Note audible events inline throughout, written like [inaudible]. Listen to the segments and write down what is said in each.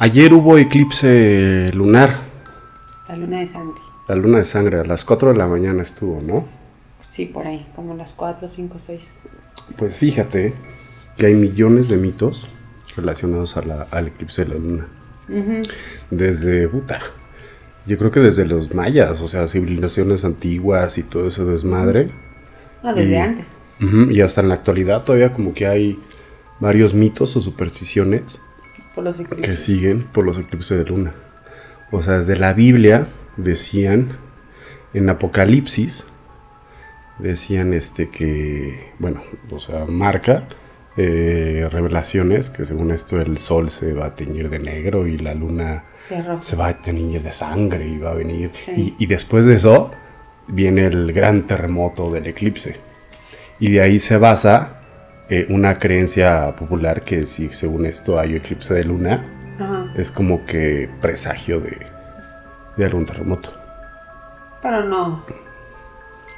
Ayer hubo eclipse lunar. La luna de sangre. La luna de sangre, a las 4 de la mañana estuvo, ¿no? Sí, por ahí, como las 4, 5, 6. Pues fíjate que hay millones de mitos relacionados a la- al eclipse de la luna. Desde, puta, yo creo que desde los mayas, o sea, civilizaciones antiguas y todo ese desmadre. No, desde Y- antes. Y hasta en la actualidad todavía como que hay varios mitos o supersticiones Por los que siguen por los eclipses de luna. O sea, desde la Biblia decían en Apocalipsis decían este que bueno, o sea, marca eh, revelaciones que según esto el sol se va a teñir de negro y la luna se va a teñir de sangre y va a venir Sí. y, y después de eso viene el gran terremoto del eclipse y de ahí se basa eh, una creencia popular que si según esto hay eclipse de luna Ajá. es como que presagio de, de algún terremoto. Pero no.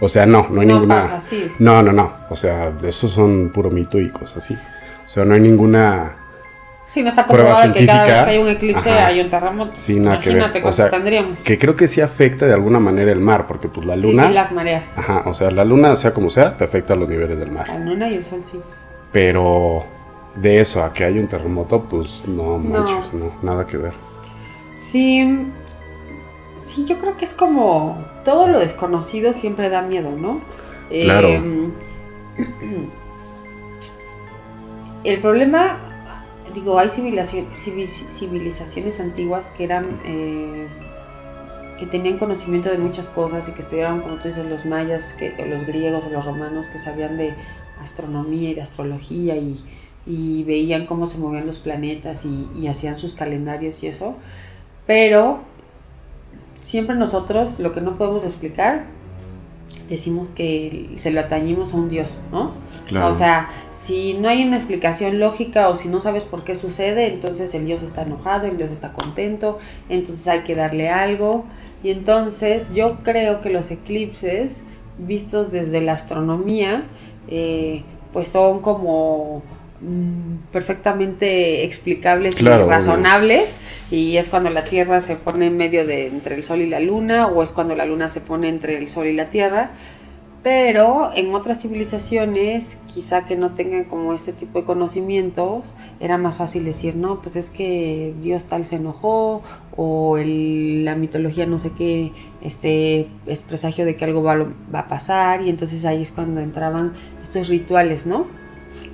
O sea, no, no hay No ninguna. pasa así. No, no, no. O sea, esos son puro mito y cosas así. O sea, no hay ninguna. Sí, no está Prueba comprobado que cada vez que hay un eclipse Ajá. hay un terremoto. Sí, nada que ver. Imagínate O cuántos sea, tendríamos. que creo que sí afecta de alguna manera el mar, porque pues la Sí, luna. sí, las mareas. Ajá, o sea, la luna, sea como sea, te afecta a los niveles del mar. La luna y el sol sí. Pero de eso a que haya un terremoto, pues no manches, no, nada que ver. Sí, sí, yo creo que es como todo lo desconocido siempre da miedo, ¿no? Claro. Eh, [clears throat] el problema, digo, hay civilizaciones antiguas que eran, eh, que tenían conocimiento de muchas cosas y que estudiaron, como tú dices, los mayas, que, los griegos o los romanos, que sabían de astronomía y de astrología y, y veían cómo se movían los planetas y, y hacían sus calendarios y eso. Pero siempre nosotros lo que no podemos explicar, decimos que se lo atañimos a un dios, ¿no? Claro. O sea, si no hay una explicación lógica o si no sabes por qué sucede, entonces el dios está enojado, el dios está contento, entonces hay que darle algo. Y entonces yo creo que los eclipses, vistos desde la astronomía, eh, pues son como mm, perfectamente explicables Claro, y obvio. razonables y es cuando la Tierra se pone en medio de entre el Sol y la Luna o es cuando la Luna se pone entre el Sol y la Tierra pero en otras civilizaciones, quizá que no tengan como ese tipo de conocimientos, era más fácil decir, no, pues es que Dios tal se enojó, o el- la mitología no sé qué, este, es presagio de que algo va, va a pasar, y entonces ahí es cuando entraban estos rituales, ¿no?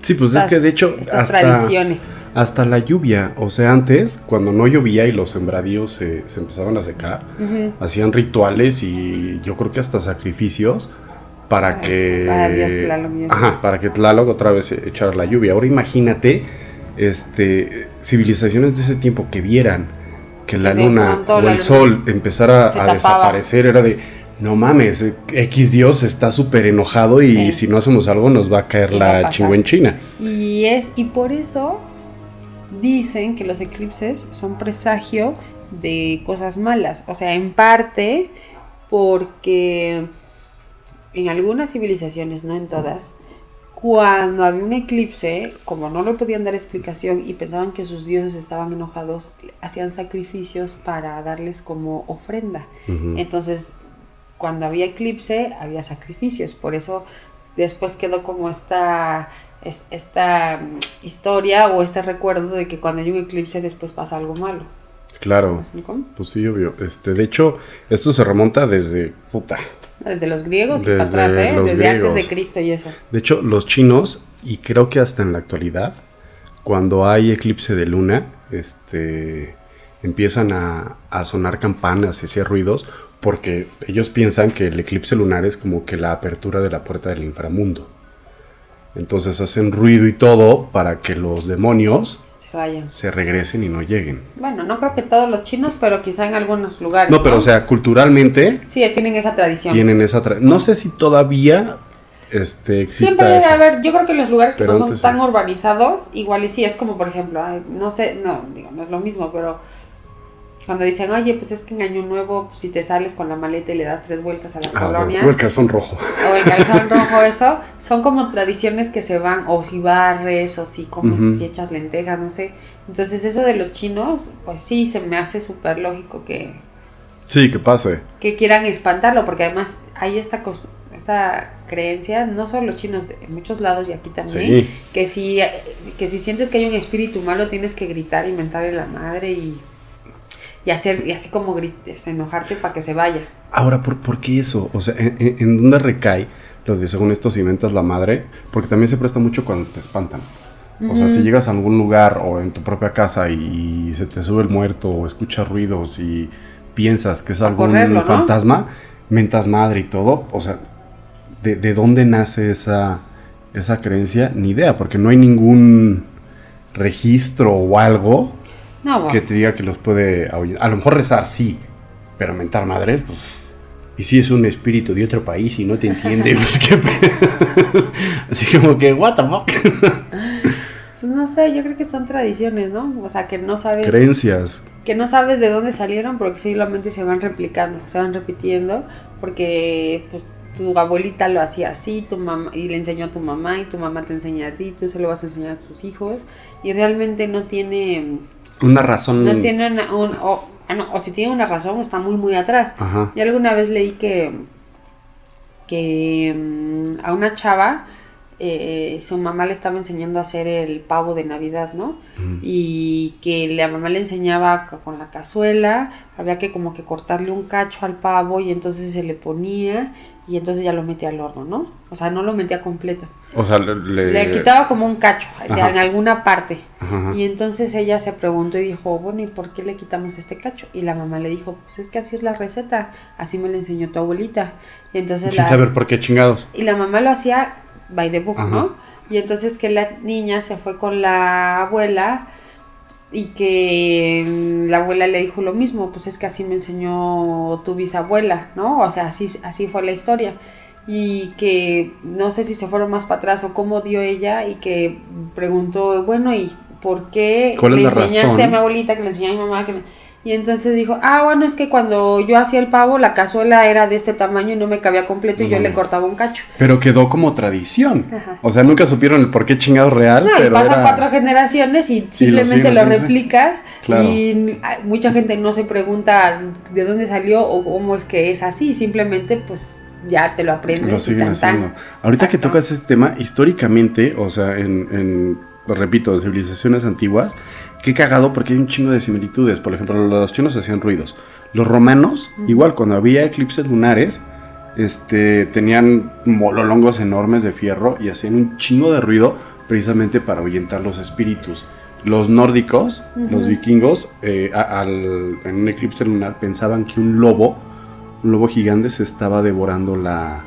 sí, pues es que de hecho. Estas hasta- tradiciones. Hasta la lluvia, o sea, antes, cuando no llovía y los sembradíos se, se empezaban a secar, hacían rituales y yo creo que hasta sacrificios para que... Tlaloc y. Ajá, para que Tlaloc otra vez echara la lluvia. Ahora imagínate, este, civilizaciones de ese tiempo que vieran que la luna o la el luna sol empezara a tapaba. desaparecer, era de... No mames, X Dios está súper enojado y Sí. si no hacemos algo nos va a caer Y va a la chingüenchina. Y es y por eso dicen que los eclipses son presagio de cosas malas, o sea, en parte porque en algunas civilizaciones, no en todas, cuando había un eclipse, como no le podían dar explicación y pensaban que sus dioses estaban enojados, hacían sacrificios para darles como ofrenda. Ujú. Entonces, cuando había eclipse, había sacrificios. Por eso después quedó como esta, es- esta mm, historia o este recuerdo de que cuando hay un eclipse después pasa algo malo. Claro. Pues sí, obvio. Este, de hecho, esto se remonta desde puta. Desde los griegos y para atrás, ¿eh? Desde antes de griegos. Cristo y eso. De hecho, los chinos, y creo que hasta en la actualidad, cuando hay eclipse de luna, este empiezan a, a sonar campanas y hacer ruidos, porque ellos piensan que el eclipse lunar es como que la apertura de la puerta del inframundo. Entonces hacen ruido y todo para que los demonios Se vayan. se regresen y no lleguen. Bueno, no creo que todos los chinos, pero quizá en algunos lugares. No, pero o sea, culturalmente Sí, tienen esa tradición. tienen esa tra- no sé si todavía este exista Siempre debe haber, yo creo que los lugares que Pero no son tan sí. urbanizados, igual y sí, es como por ejemplo, ay, no sé, no, digo, no es lo mismo, pero cuando dicen, oye, pues es que en Año Nuevo, pues, si te sales con la maleta y le das tres vueltas a la Ah, colonia, o el calzón rojo. o el calzón [laughs] rojo, eso, son como tradiciones que se van, o si barres, o si comes, Ujú. si echas lentejas, no sé. Entonces eso de los chinos, pues sí, se me hace súper lógico que, Sí, que pase. que quieran espantarlo, porque además hay esta, esta creencia, no solo los chinos, en muchos lados y aquí también, Sí. que si, que si sientes que hay un espíritu malo tienes que gritar y mentarle la madre y, y hacer, y así como grites, enojarte para que se vaya. Ahora, ¿por, por qué eso? O sea, ¿en, dónde recae lo de según esto si mentas la madre? Porque también se presta mucho cuando te espantan. O sea, si llegas a algún lugar o en tu propia casa y se te sube el muerto o escuchas ruidos y piensas que es A algún correrlo, ¿no? fantasma, mentas madre y todo, o sea, ¿de, de dónde nace esa, esa creencia? Ni idea, porque no hay ningún registro o algo No, bueno. que te diga que los puede ahuyentar. A lo mejor rezar, sí, pero mentar madre, pues. Y si es un espíritu de otro país y no te entiende, pues qué [laughs] Así como que, what the fuck. [laughs] Pues no sé, yo creo que son tradiciones, ¿no? O sea, que no sabes Creencias. que no sabes de dónde salieron porque solamente se van replicando, se van repitiendo porque pues tu abuelita lo hacía así, tu mamá y le enseñó a tu mamá y tu mamá te enseña a ti, tú se lo vas a enseñar a tus hijos y realmente no tiene Una razón. no tiene una- un o, no, o si tiene una razón está muy muy atrás. Ajá. Yo alguna vez leí que, que mm, a una chava eh, su mamá le estaba enseñando a hacer el pavo de Navidad, ¿no? Ujú. Y que la mamá le enseñaba co- con la cazuela, había que como que cortarle un cacho al pavo y entonces se le ponía y entonces ya lo metía al horno, ¿no? O sea, no lo metía completo. O sea, le. le- Le quitaba como un cacho Ajá. en alguna parte. Ajá. Y entonces ella se preguntó y dijo, bueno, ¿y por qué le quitamos este cacho? Y la mamá le dijo, pues es que así es la receta, así me la enseñó tu abuelita. Y entonces Sin la, saber por qué chingados. y la mamá lo hacía by the book, Ajá. ¿no? Y entonces que la niña se fue con la abuela y que mm, la abuela le dijo lo mismo, pues es que así me enseñó tu bisabuela, ¿no? O sea, así, así fue la historia. Y que no sé si se fueron más para atrás o cómo dio ella y que preguntó, bueno, ¿y por qué ¿Cuál es le la enseñaste razón? a mi abuelita, que le enseñé a mi mamá? Que le- Y entonces dijo, ah, bueno, es que cuando yo hacía el pavo, la cazuela era de este tamaño y no me cabía completo y yo le cortaba un cacho. Pero quedó como tradición. Ajá. O sea, nunca supieron el por qué chingado real. No, y pasan era- cuatro generaciones y simplemente lo, sí. replicas Claro. y mucha gente no se pregunta de dónde salió o cómo es que es así, simplemente pues ya te lo aprendes. Lo siguen tan, tan. haciendo. Ahorita que tocas ese tema, históricamente, o sea, en, en, repito, de civilizaciones antiguas, qué cagado porque hay un chingo de similitudes. Por ejemplo, los chinos hacían ruidos. Los romanos, igual, cuando había eclipses lunares, este, tenían mololongos enormes de fierro y hacían un chingo de ruido precisamente para ahuyentar los espíritus. Los nórdicos, los vikingos, eh, al- en un eclipse lunar pensaban que un lobo, un lobo gigante se estaba devorando la,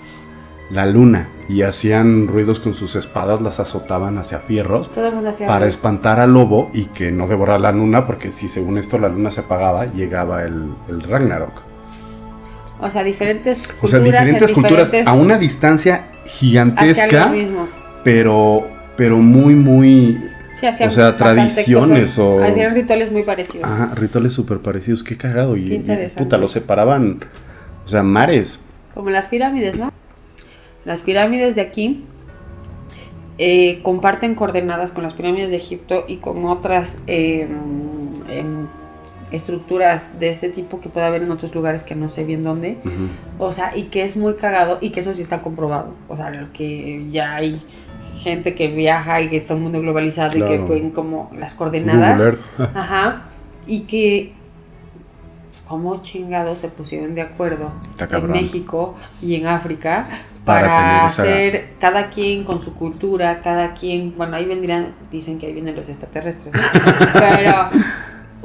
la luna y hacían ruidos con sus espadas, las azotaban hacia fierros Todo el mundo hacía para ruido. espantar al lobo y que no devorara la luna, porque si según esto la luna se apagaba, llegaba el, el Ragnarok. O sea, diferentes O culturas. sea, diferentes en culturas diferentes- a una distancia gigantesca, mismo. pero, pero muy, muy... Sí, hacían o sea, tradiciones cosas. o- Hacían rituales muy parecidos. Ajá, rituales súper parecidos, qué cagado. Y, Qué y, puta, los separaban, o sea, mares. Como las pirámides, ¿no? Las pirámides de aquí eh, comparten coordenadas con las pirámides de Egipto y con otras eh, em, estructuras de este tipo que puede haber en otros lugares que no sé bien dónde. O sea, y que es muy cagado y que eso sí está comprobado. O sea, que ya hay gente que viaja y que está un mundo globalizado y que pueden como las coordenadas. [laughs] Ajá. Y que como chingados se pusieron de acuerdo en. México y en África Para para, tener esa- hacer cada quien con su cultura, cada quien, bueno, ahí vendrían, dicen que ahí vienen los extraterrestres, ¿no? [laughs] pero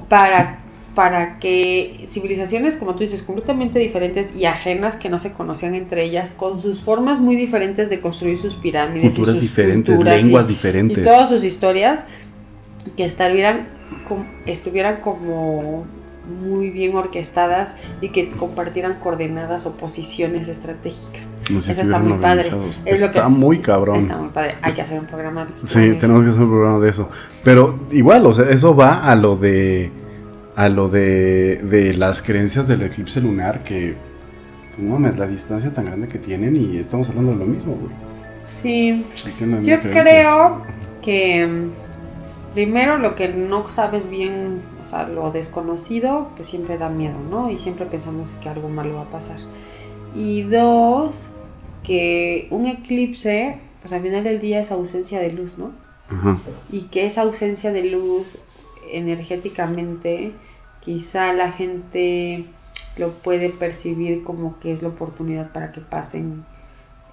para para que civilizaciones, como tú dices, completamente diferentes y ajenas que no se conocían entre ellas, con sus formas muy diferentes de construir sus pirámides, y Culturas sus diferentes, culturas y- lenguas y diferentes. todas sus historias que estuvieran, estuvieran como muy bien orquestadas y que compartieran coordenadas o posiciones estratégicas. Como si Eso está muy padre. Es lo Está que- muy cabrón. Está muy padre. Hay que hacer un programa. de Sí, tenemos que hacer un programa de eso. Pero igual, o sea, eso va a lo de a lo de, de las creencias del eclipse lunar que, no mames, la distancia tan grande que tienen y estamos hablando de lo mismo, güey. Sí, yo creo que primero lo que no sabes bien, o sea, lo desconocido, pues siempre da miedo, ¿no? Y siempre pensamos que algo malo va a pasar. Y dos, que un eclipse, pues al final del día es ausencia de luz, ¿no? Ajá. y que esa ausencia de luz energéticamente quizá la gente lo puede percibir como que es la oportunidad para que pasen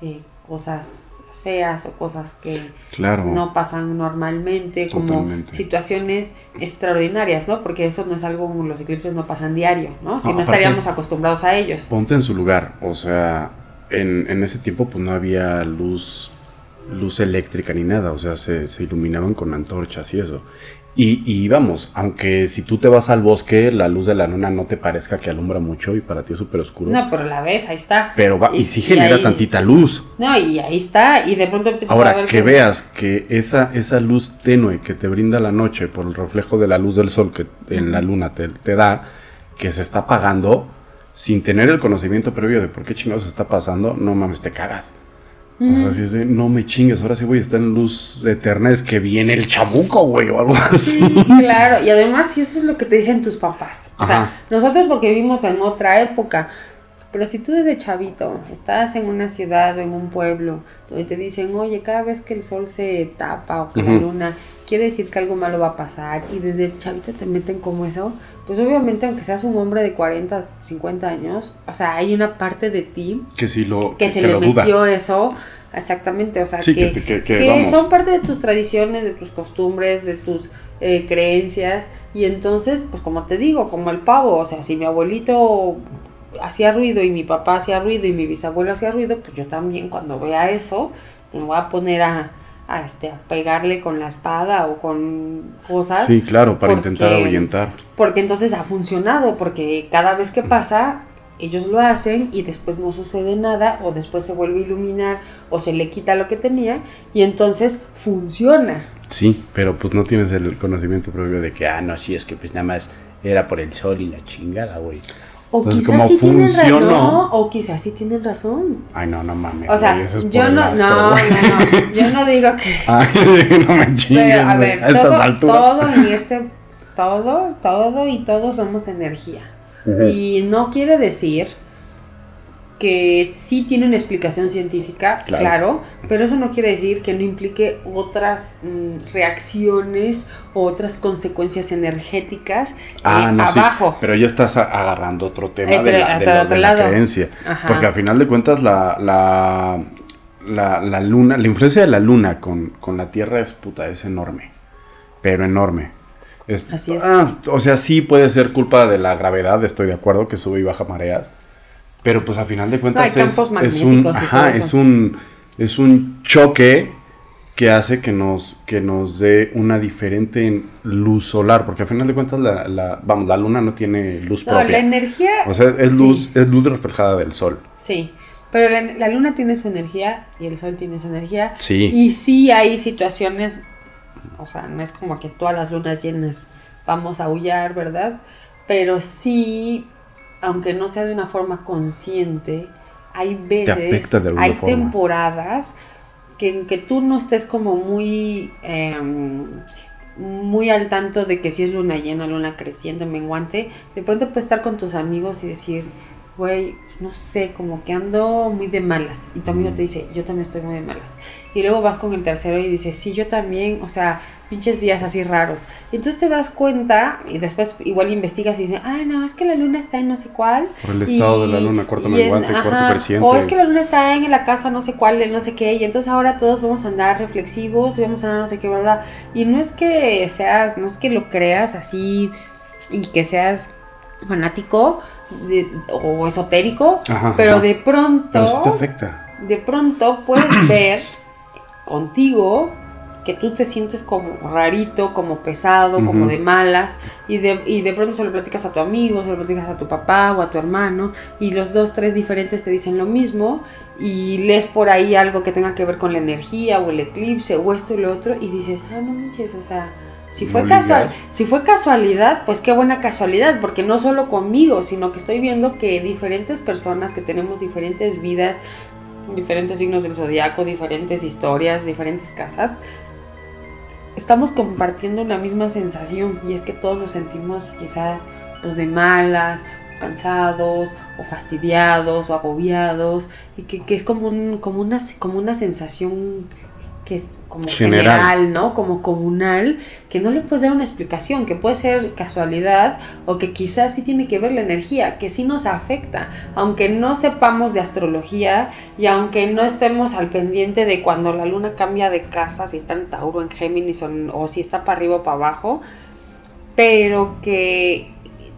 eh, cosas feas o cosas que Claro. no pasan normalmente como situaciones extraordinarias, ¿no? Porque eso no es algo, los eclipses no pasan diario, ¿no? Si No, no, estaríamos acostumbrados a ellos. Ponte en su lugar. O sea, en, en ese tiempo pues no había luz, luz eléctrica ni nada. O sea, se, se iluminaban con antorchas y eso. Y, y vamos, aunque si tú te vas al bosque, la luz de la luna no te parezca que alumbra mucho y para ti es súper oscuro. No, pero la ves, ahí está. pero va, y, y- sí y genera ahí- tantita luz. No, y ahí está, y de pronto empiezas a Ahora, ver que veas que esa, esa luz tenue que te brinda la noche por el reflejo de la luz del sol que en la luna te, te da, que se está apagando, sin tener el conocimiento previo de por qué chingados se está pasando, no mames, te cagas. O sea, si es de, no me chingues, ahora sí voy a estar en luz eterna, es que viene el chamuco, güey, o algo así. Sí, claro. Y además, si eso es lo que te dicen tus papás. O Ajá. sea, nosotros porque vivimos en otra época. Pero si tú desde chavito estás en una ciudad o en un pueblo donde te dicen, oye, cada vez que el sol se tapa o que la luna, quiere decir que algo malo va a pasar, y desde chavito te meten como eso, pues obviamente, aunque seas un hombre de 40, 50 años, o sea, hay una parte de ti Que si lo, que se que le lo duda. metió eso, exactamente, o sea, Sí, que, que- que- son parte de tus tradiciones, de tus costumbres, de tus eh, creencias, y entonces, pues como te digo, como el pavo, o sea, si mi abuelito hacía ruido y mi papá hacía ruido y mi bisabuelo hacía ruido, pues yo también cuando vea eso, me voy a poner a, a, este, a pegarle con la espada o con cosas. Sí, claro, para porque- intentar ahuyentar. Porque entonces ha funcionado, porque cada vez que pasa, ellos lo hacen y después no sucede nada, o después se vuelve a iluminar, o se le quita lo que tenía, y entonces funciona. Sí, pero pues no tienes el conocimiento previo de que, ah, no, sí, es que pues nada más era por el sol y la chingada, güey. O Entonces, quizás como sí tienen funcionó- razón, o quizás sí tienen razón. Ay, no, no mames. O sea, es yo no, no, no, no, yo no digo que... [laughs] Ay, [laughs] no me chingues, Pero, a ver, a estas todo, alturas. todo en [laughs] este, todo, todo y todos somos energía. Ujú. Y no quiere decir que sí tiene una explicación científica, Claro. claro, pero eso no quiere decir que no implique otras mm, reacciones o otras consecuencias energéticas Ah, eh, no, sí, abajo. pero ya estás agarrando otro tema Entre- de la, de la- de creencia. Ajá. Porque a final de cuentas la, la, la, la luna, la influencia de la luna con, con la Tierra es puta, es enorme. Pero enorme. Es- Así es. ah, o sea, sí puede ser culpa de la gravedad, estoy de acuerdo, que sube y baja mareas. Pero pues a final de cuentas es, un, ajá, es un es un choque que hace que nos, que nos dé una diferente luz solar, porque a final de cuentas la, la- vamos, la luna no tiene luz No, propia. la energía... O sea, es sí, luz, es luz reflejada del sol. Sí, pero la, la luna tiene su energía y el sol tiene su energía. Sí. Y sí hay situaciones, o sea, no es como que todas las lunas llenas vamos a aullar, ¿verdad? Pero sí, aunque no sea de una forma consciente, hay veces, de hay forma. temporadas que, que tú no estés como muy... em, muy al tanto de que si es luna llena, luna creciente, menguante, de pronto puedes estar con tus amigos y decir, güey, no sé, como que ando muy de malas. Y tu amigo te dice, yo también estoy muy de malas. Y luego vas con el tercero y dices, sí, yo también, o sea, pinches días así raros. Y entonces te das cuenta y después igual investigas y dices, ah, no, es que la luna está en no sé cuál. Por el estado de la luna, cuarto menguante, cuarto creciente. O es que la luna está en la casa no sé cuál, en no sé qué, y entonces ahora todos vamos a andar reflexivos, y vamos a andar no sé qué, bla, bla. Y no es que seas, no es que lo creas así y que seas fanático de- o esotérico, Ajá, pero ajá. de pronto Pero sí te afecta. de pronto puedes [clears throat] ver contigo que tú te sientes como rarito, como pesado, como de malas, y de, y de pronto se lo platicas a tu amigo, se lo platicas a tu papá o a tu hermano, y los dos, tres diferentes te dicen lo mismo, y lees por ahí algo que tenga que ver con la energía o el eclipse o esto y lo otro, y dices, ah, no manches, o sea, Si fue, No casual, si fue casualidad, pues qué buena casualidad, porque no solo conmigo, sino que estoy viendo que diferentes personas que tenemos diferentes vidas, diferentes signos del zodiaco, diferentes historias, diferentes casas, estamos compartiendo una misma sensación y es que todos nos sentimos quizá pues de malas, cansados o fastidiados o agobiados y que, que es como, un, como, una, como una sensación que es como General. general, ¿no? Como comunal, que no le puedes dar una explicación, que puede ser casualidad o que quizás sí tiene que ver la energía, que sí nos afecta, aunque no sepamos de astrología y aunque no estemos al pendiente de cuando la luna cambia de casa, si está en Tauro, en Géminis o, o si está para arriba o para abajo, pero que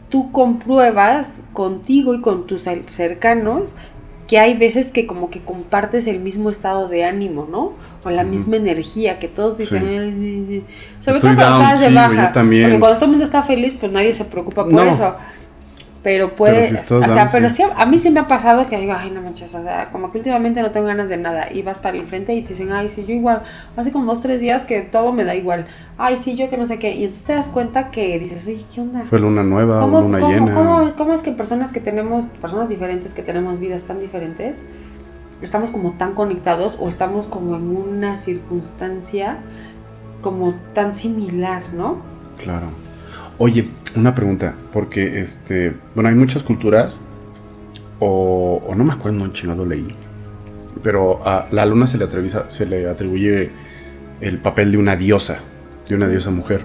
tú compruebas contigo y con tus cer- cercanos que hay veces que como que compartes el mismo estado de ánimo, ¿no? O la misma energía, que todos dicen, sobre Estoy todo cuando down, estás de sí, baja, porque cuando todo el mundo está feliz, pues nadie se preocupa por No. eso. Pero puede, Pero si estás o sea, pero sí. sí, a mí sí me ha pasado que digo, ay, no manches, o sea, como que últimamente no tengo ganas de nada. Y vas para el frente y te dicen, ay, sí, yo igual, hace como dos, tres días que todo me da igual. Ay, sí, yo que no sé qué. Y entonces te das cuenta que dices, oye, ¿qué onda? Fue luna nueva o ¿Cómo, luna cómo- llena. cómo- cómo es que personas que tenemos, personas diferentes, que tenemos vidas tan diferentes, estamos como tan conectados o estamos como en una circunstancia como tan similar, ¿no? Claro. Oye, una pregunta, porque este, bueno, hay muchas culturas, o, o no me acuerdo, no chingado leí, pero a la luna se le, se le atribuye el papel de una diosa, de una diosa mujer.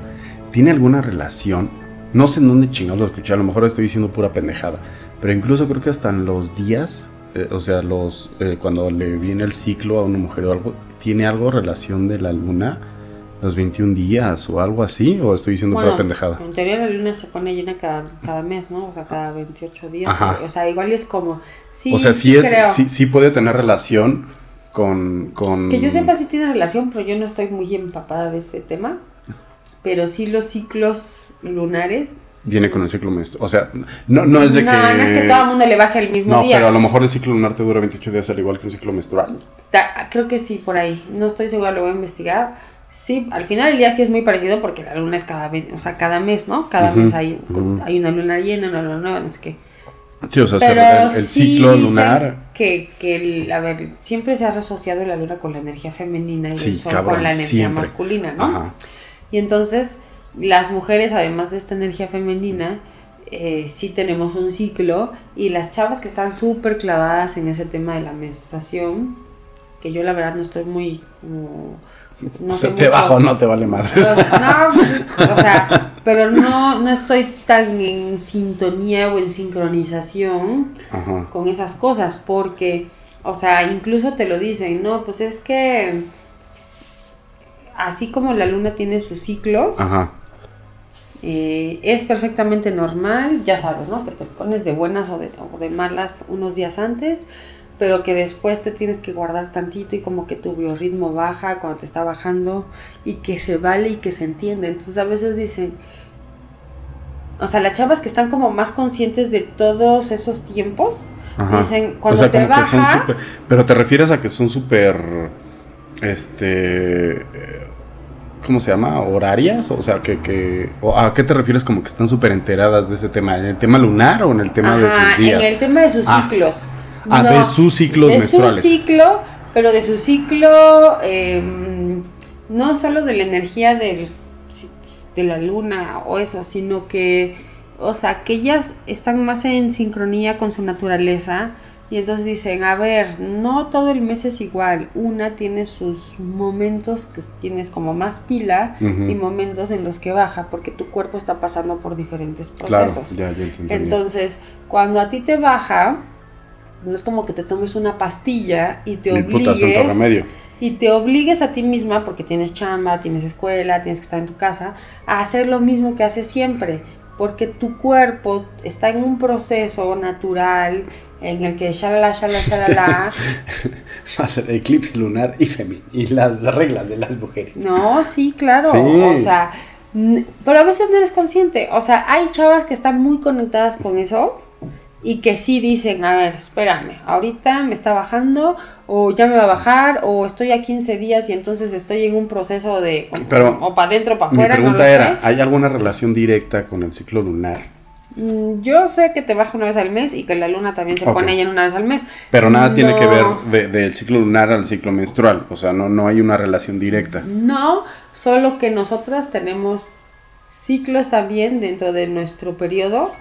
¿Tiene alguna relación? No sé en dónde chingado lo escuché, a lo mejor estoy diciendo pura pendejada, pero incluso creo que hasta en los días, eh, o sea, los eh, cuando le viene el ciclo a una mujer o algo, ¿tiene algo relación de la luna? Los 21 días o algo así, o estoy diciendo pura pendejada. en teoría la luna se pone llena cada, cada mes, ¿no? O sea, cada 28 días. Ajá. O sea, igual es como, sí, o sea, sí, es, creo. sí, sí puede tener relación con, con... Que yo sepa si tiene relación, pero yo no estoy muy empapada de ese tema. Pero sí los ciclos lunares. Viene con el ciclo menstrual. O sea, no, no es de no, que... no es que todo el mundo le baje el mismo No, día. pero a lo mejor el ciclo lunar te dura 28 días al igual que un ciclo menstrual. Ta- Creo que sí, por ahí. No estoy segura, lo voy a investigar. Sí, al final el día sí es muy parecido porque la luna es cada, o sea, cada mes, ¿no? Cada mes hay, ujú. hay una luna llena, una luna nueva, no sé qué. Sí, o sea, Pero el, el sí ciclo lunar... Que, que el- a ver, siempre se ha asociado la luna con la energía femenina y Sí, el sol cabrón, con la energía siempre. masculina, ¿no? Ajá. Y entonces, las mujeres, además de esta energía femenina, eh, sí tenemos un ciclo. Y las chavas que están súper clavadas en ese tema de la menstruación, que yo la verdad no estoy muy como. No o sea, te mucho. bajo, no te vale madre. No, pues, o sea, pero no, no estoy tan en sintonía o en sincronización Ajá. con esas cosas, porque, o sea, incluso te lo dicen, no, pues es que así como la luna tiene sus ciclos, Ajá. eh, es perfectamente normal, ya sabes, ¿no? Que te pones de buenas o de, o de malas unos días antes, pero que después te tienes que guardar tantito y como que tu biorritmo baja cuando te está bajando y que se vale y que se entiende. Entonces a veces dicen, o sea, las chavas que están como más conscientes de todos esos tiempos, Ajá. dicen, cuando te como que son baja... pero te refieres a que son súper. Este. ¿Cómo se llama? ¿Horarias? O sea, que. que ¿A qué te refieres como que están súper enteradas de ese tema? ¿En el tema lunar o en el tema de sus días? en el tema de sus Ah. ciclos. Ah, de sus ciclos de menstruales. su ciclo, pero de su ciclo, eh, no solo de la energía del, de la luna o eso, sino que, o sea, que ellas están más en sincronía con su naturaleza. Y entonces dicen, a ver, no todo el mes es igual. Una tiene sus momentos que tienes como más pila Ujú. y momentos en los que baja, porque tu cuerpo está pasando por diferentes Claro, procesos. ya, ya entendí. Entonces, cuando a ti te baja, no es como que te tomes una pastilla y te puta obligues remedio. y te obligues a ti misma porque tienes chamba, tienes escuela, tienes que estar en tu casa, a hacer lo mismo que haces siempre, porque tu cuerpo está en un proceso natural en el que shalala, shalala, shalala. [laughs] Va a ser eclipse lunar y. Y las reglas de las mujeres. No, sí, claro. Sí. O sea, pero a veces no eres consciente. O sea, hay chavas que están muy conectadas con eso, y que sí dicen, a ver, espérame, ahorita me está bajando o ya me va a bajar o estoy a 15 días y entonces estoy en un proceso de Pero o para adentro, para Mi afuera. no pregunta era, sé. ¿hay alguna relación directa con el ciclo lunar? Mm, Yo sé que te baja una vez al mes y que la luna también se pone ella una vez al mes. Pero nada tiene que ver No. de- del ciclo lunar al ciclo menstrual, o sea, no, no hay una relación directa. No, solo que nosotras tenemos ciclos también dentro de nuestro periodo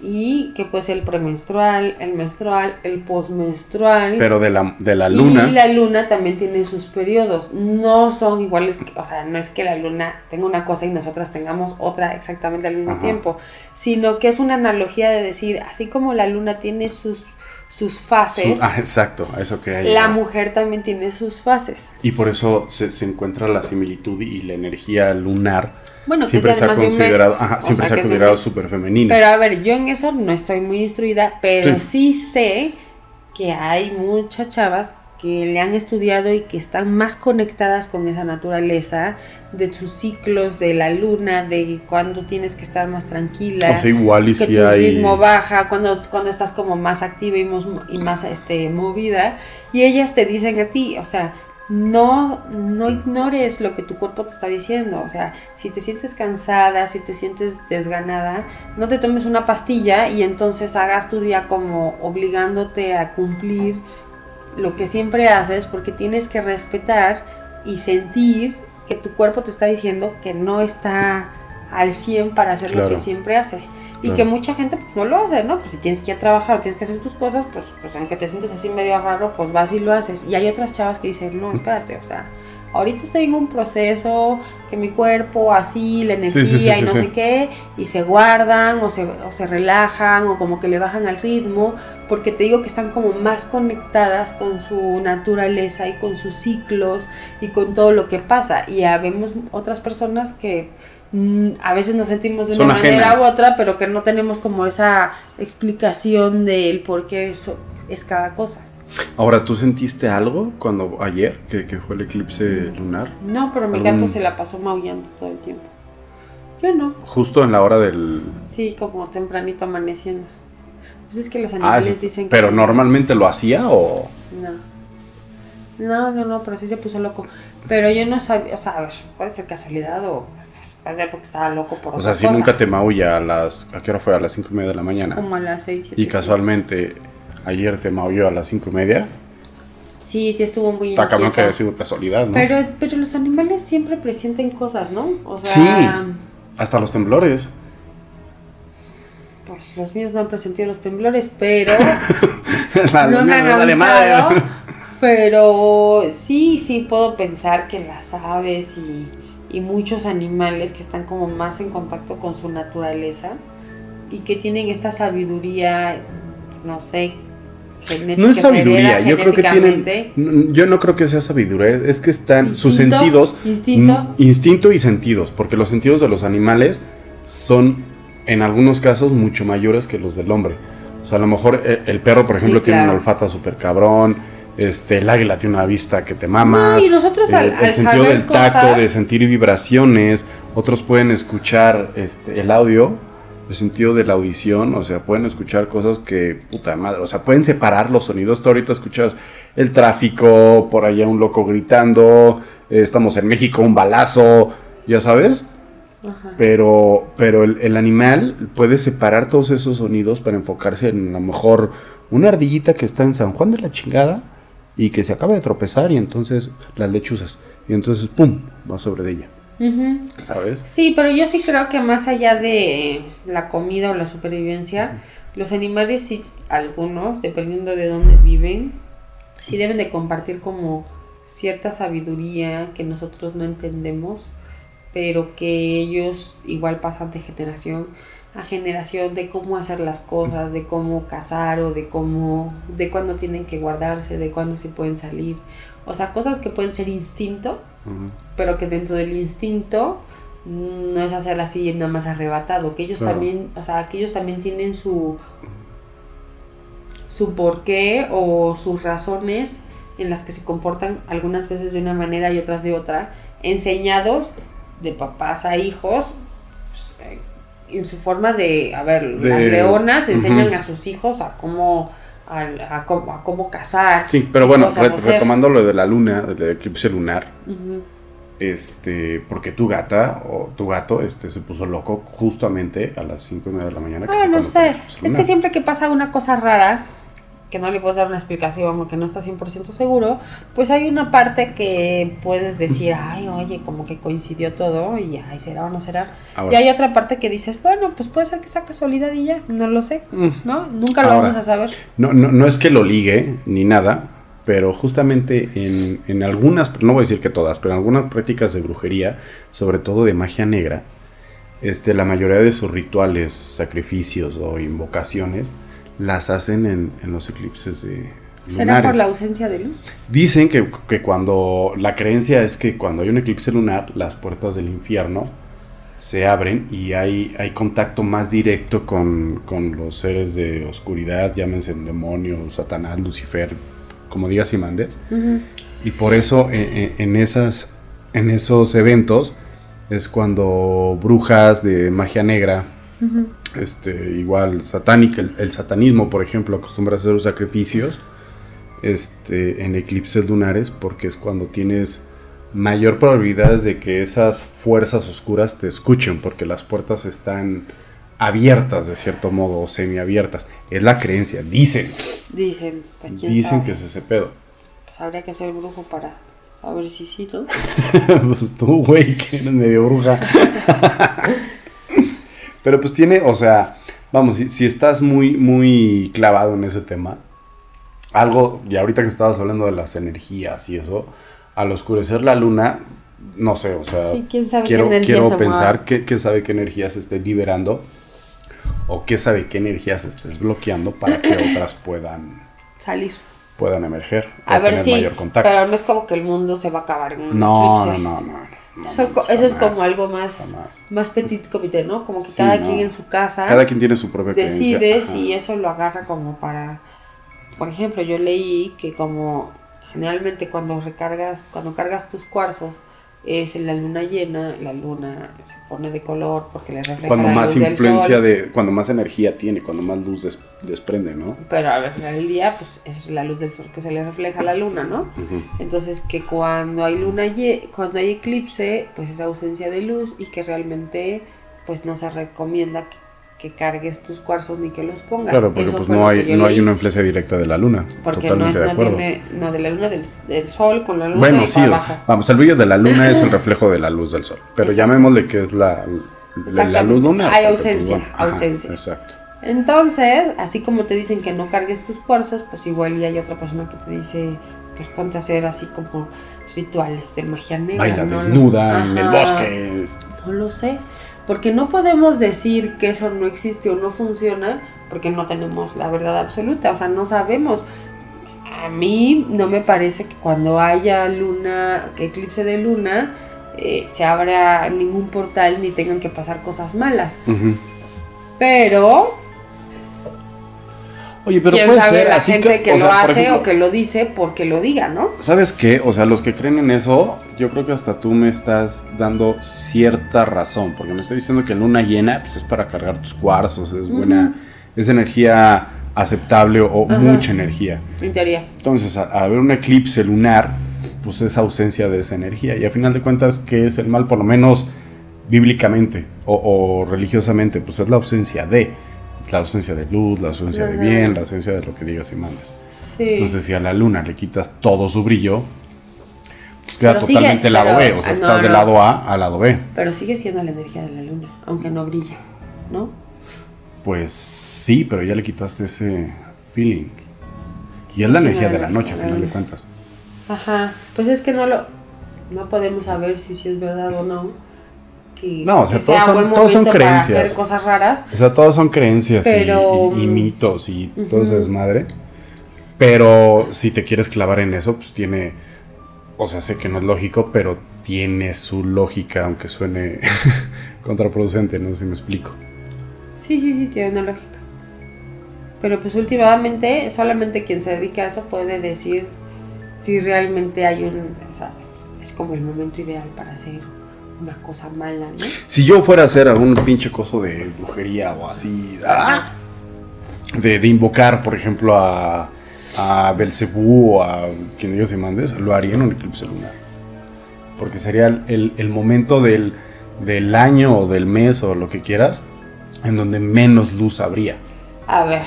y que pues el premenstrual, el menstrual, el postmenstrual. Pero de la, de la luna, Y la luna también tiene sus periodos. No son iguales, o sea, no es que la luna tenga una cosa y nosotras tengamos otra exactamente al mismo Ajá. tiempo, sino que es una analogía de decir, así como la luna tiene sus, sus fases, su- ah, exacto, a eso que hay. la mujer también tiene sus fases. Y por eso se, se encuentra la similitud y la energía lunar. Bueno, que siempre sea se ha un mes. considerado, ajá, siempre se ha que considerado súper femenina. Pero a ver, yo en eso no estoy muy instruida, pero sí. sé que hay muchas chavas que le han estudiado y que están más conectadas con esa naturaleza, de sus ciclos, de la luna, de cuando tienes que estar más tranquila. o sea, igual y que si tu hay... ritmo baja, cuando, cuando estás como más activa y, mos- y más este, movida, y ellas te dicen a ti, o sea, no, no ignores lo que tu cuerpo te está diciendo, o sea, si te sientes cansada, si te sientes desganada, no te tomes una pastilla y entonces hagas tu día como obligándote a cumplir lo que siempre haces, porque tienes que respetar y sentir que tu cuerpo te está diciendo que no está al 100 para hacer lo que siempre hace. Y Claro. que mucha gente pues, no lo hace, ¿no? Pues si tienes que ir a trabajar, tienes que hacer tus cosas, pues, pues aunque te sientes así medio raro, pues vas y lo haces. Y hay otras chavas que dicen, no, espérate, o sea, ahorita estoy en un proceso que mi cuerpo así, la energía sí, sí, y no sé qué, y se guardan o se, o se relajan o como que le bajan al ritmo, porque te digo que están como más conectadas con su naturaleza y con sus ciclos y con todo lo que pasa. Y habemos otras personas que mm, a veces nos sentimos de Son una manera u otra, pero que no tenemos como esa explicación del por qué eso es cada cosa. Ahora, ¿tú sentiste algo cuando ayer, que, que fue el eclipse lunar? No, pero mi Algún- gato se la pasó maullando todo el tiempo. Yo no. Justo en la hora del... Sí, como tempranito amaneciendo. Pues es que los Ah, animales dicen que... pero normalmente lo hacía o... No. No, no, no, pero sí se puso loco. Pero yo no sabía, o sea, a ver, puede ser casualidad o puede ser porque estaba loco por O sea, si cosa. nunca te maulla a las... ¿A qué hora fue? A las cinco y media de la mañana. Como a las seis, siete, Y sí. casualmente ayer te maulló a las cinco y media. Sí, sí estuvo muy Está cabrón que haya sido casualidad, ¿no? Pero, pero los animales siempre presienten cosas, ¿no? O sea, Sí. Hasta los temblores. pues los míos no han presentido los temblores, pero [laughs] La- no me han avisado. Pero sí, sí puedo pensar que las aves y, y muchos animales que están como más en contacto con su naturaleza y que tienen esta sabiduría, no sé, genética. No es sabiduría, yo creo que tienen. Yo no creo que sea sabiduría, es que están sus Instinto, sentidos. instinto. mm, Instinto y sentidos, porque los sentidos de los animales son, en algunos casos, mucho mayores que los del hombre. O sea, a lo mejor eh, el perro, por Sí, ejemplo, tiene un olfato súper cabrón. Este, el águila tiene una vista que te mamas. No, y nosotros al- el, el al sentido del tacto, cosas- de sentir vibraciones. Otros pueden escuchar este, el audio, el sentido de la audición. O sea, pueden escuchar cosas que, puta madre. O sea, pueden separar los sonidos. Tú ahorita escuchas el tráfico, por allá un loco gritando. eh, estamos en México, un balazo. Ya sabes. Ajá. Pero, pero el, el animal puede separar todos esos sonidos para enfocarse en a lo mejor una ardillita que está en San Juan de la chingada y que se acaba de tropezar y entonces las lechuzas. Y entonces, ¡pum! va sobre de ella. ¿Sabes? Sí, pero yo sí creo que más allá de la comida o la supervivencia, los animales sí, algunos, dependiendo de dónde viven, sí deben de compartir como cierta sabiduría que nosotros no entendemos, pero que ellos igual pasan de generación a generación de cómo hacer las cosas, de cómo cazar o de cómo, de cuándo tienen que guardarse, de cuándo se pueden salir. O sea, cosas que pueden ser instinto, Pero que dentro del instinto mm, no es hacer así nada más arrebatado, que ellos Claro. también, o sea, que ellos también tienen su su porqué o sus razones en las que se comportan algunas veces de una manera y otras de otra, enseñados de papás a hijos, pues, eh, en su forma de, a ver, De- las leonas enseñan a sus hijos a cómo, a, a cómo, a cómo cazar. Sí, pero bueno, re- retomando lo de la luna, del eclipse lunar, este, porque tu gata o tu gato este, se puso loco justamente a las 5 y media de la mañana. Ah, no sé. Es que siempre que pasa una cosa rara, que no le puedes dar una explicación o que no estás 100% seguro, pues hay una parte que puedes decir, ay, oye, como que coincidió todo y ay, será o no será. Ahora. Y hay otra parte que dices, bueno, pues puede ser que sea casualidad y ya, no lo sé, Mm. ¿no? Nunca lo Ahora. vamos a saber. No, no, no es que lo ligue ni nada, pero justamente en, en algunas, no voy a decir que todas, pero en algunas prácticas de brujería, sobre todo de magia negra, este, la mayoría de sus rituales, sacrificios o invocaciones las hacen en, en los eclipses de ¿Será lunares. por la ausencia de luz? Dicen que, que cuando la creencia es que cuando hay un eclipse lunar, las puertas del infierno se abren y hay, hay contacto más directo con, con los seres de oscuridad, llámense demonios, Satanás, Lucifer, como digas y mandes. Y por eso en, en- en esas, en esos eventos es cuando brujas de magia negra, Este, igual satánica, el, el satanismo, por ejemplo, acostumbra a hacer los sacrificios este, en eclipses lunares porque es cuando tienes mayor probabilidad de que esas fuerzas oscuras te escuchen porque las puertas están abiertas de cierto modo o semiabiertas. Es la creencia, dicen, Dicen, pues quién dicen sabe. que es ese pedo. Pues habría que ser brujo para saber si sí, ¿no? [laughs] pues tú, güey, que eres medio bruja. [laughs] Pero pues tiene, o sea, vamos, si, si estás muy, muy clavado en ese tema, algo, y ahorita que estabas hablando de las energías y eso, al oscurecer la luna, no sé, o sea, Sí, quién sabe quiero, qué energía quiero se pensar qué, qué sabe qué energía se esté liberando o qué sabe qué energías estés bloqueando para que otras puedan, Salir. puedan emerger A o ver tener si. mayor contacto. Pero no es como que el mundo se va a acabar en un no, no, eclipse. no, no, no, no, Eso, es como algo más, jamás. más petit comité, ¿no? Como que Sí, cada no. quien en su casa Cada quien tiene su propia decide si eso lo agarra como para... Por ejemplo, yo leí que como generalmente cuando recargas, cuando cargas tus cuarzos es en la luna llena, la luna se pone de color porque le refleja Cuando la más luz del influencia sol. de, cuando más energía tiene, cuando más luz des- desprende, ¿no? Pero al final del día, pues es la luz del sol que se le refleja a la luna, ¿no? Entonces que cuando hay luna cuando hay eclipse, pues es ausencia de luz y que realmente pues no se recomienda que, que cargues tus cuarzos ni que los pongas. Claro, porque Eso pues no hay, no hay una influencia directa de la luna. porque no, de acuerdo. tiene no de la luna del, del sol con la luna Bueno, sí, abajo. vamos, el brillo de la luna es el reflejo de la luz del sol. Pero llamémosle que es la, la- luz lunar. Hay pues, ausencia, ajá, ausencia. Exacto. Entonces, así como te dicen que no cargues tus cuarzos, pues igual y hay otra persona que te dice, pues ponte a hacer así como rituales de magia negra. Baila no desnuda en el bosque. No lo sé. Porque no podemos decir que eso no existe o no funciona porque no tenemos la verdad absoluta. O sea, no sabemos. A mí no me parece que cuando haya luna, que eclipse de luna, eh, se abra ningún portal ni tengan que pasar cosas malas. Pero, Oye, pero quién puede sabe ser la así gente que, o lo sea, hace ejemplo, o que lo dice porque lo diga, ¿no? ¿Sabes qué? O sea, los que creen en eso, yo creo que hasta tú me estás dando cierta razón, porque me estás diciendo que luna llena pues es para cargar tus cuarzos, es buena, es energía aceptable o mucha energía. En teoría. Entonces, a, haber un eclipse lunar, pues es ausencia de esa energía. Y a final de cuentas, ¿qué es el mal? Por lo menos bíblicamente o, o religiosamente, pues es la ausencia de. La ausencia de luz, la ausencia de bien, la ausencia de lo que digas y mandes. Sí. Entonces, si a la luna le quitas todo su brillo, pues queda Pero sigue- totalmente lado pero- B. O sea, ah, estás no, del lado A al lado B. Pero sigue siendo la energía de la luna, aunque no brille, ¿no? Pues sí, pero ya le quitaste ese feeling. Y es la Sí, energía de la noche, a final de cuentas. Ajá, pues es que no lo no podemos saber si sí es verdad o no. Que, No, o sea, que todos sea son- todos son para creencias. hacer cosas raras. O sea, todas son creencias y- Pero, y, y mm, mitos y todo ujú. ese desmadre. Pero si te quieres clavar en eso, pues tiene. O sea, sé que no es lógico, pero tiene su lógica, aunque suene [laughs] contraproducente, no sé si me explico. Sí, sí, sí, tiene una lógica. Pero pues últimamente solamente quien se dedica a eso puede decir si realmente hay un... o sea, es como el momento ideal para hacer una cosa mala, ¿no? Si yo fuera a hacer algún pinche coso de brujería o así, ah, de, de invocar, por ejemplo, a, a Belcebú o a quien Dios se mande, lo haría en un eclipse lunar. Porque sería el, el- el momento del, del año o del mes o lo que quieras en donde menos luz habría, A ver.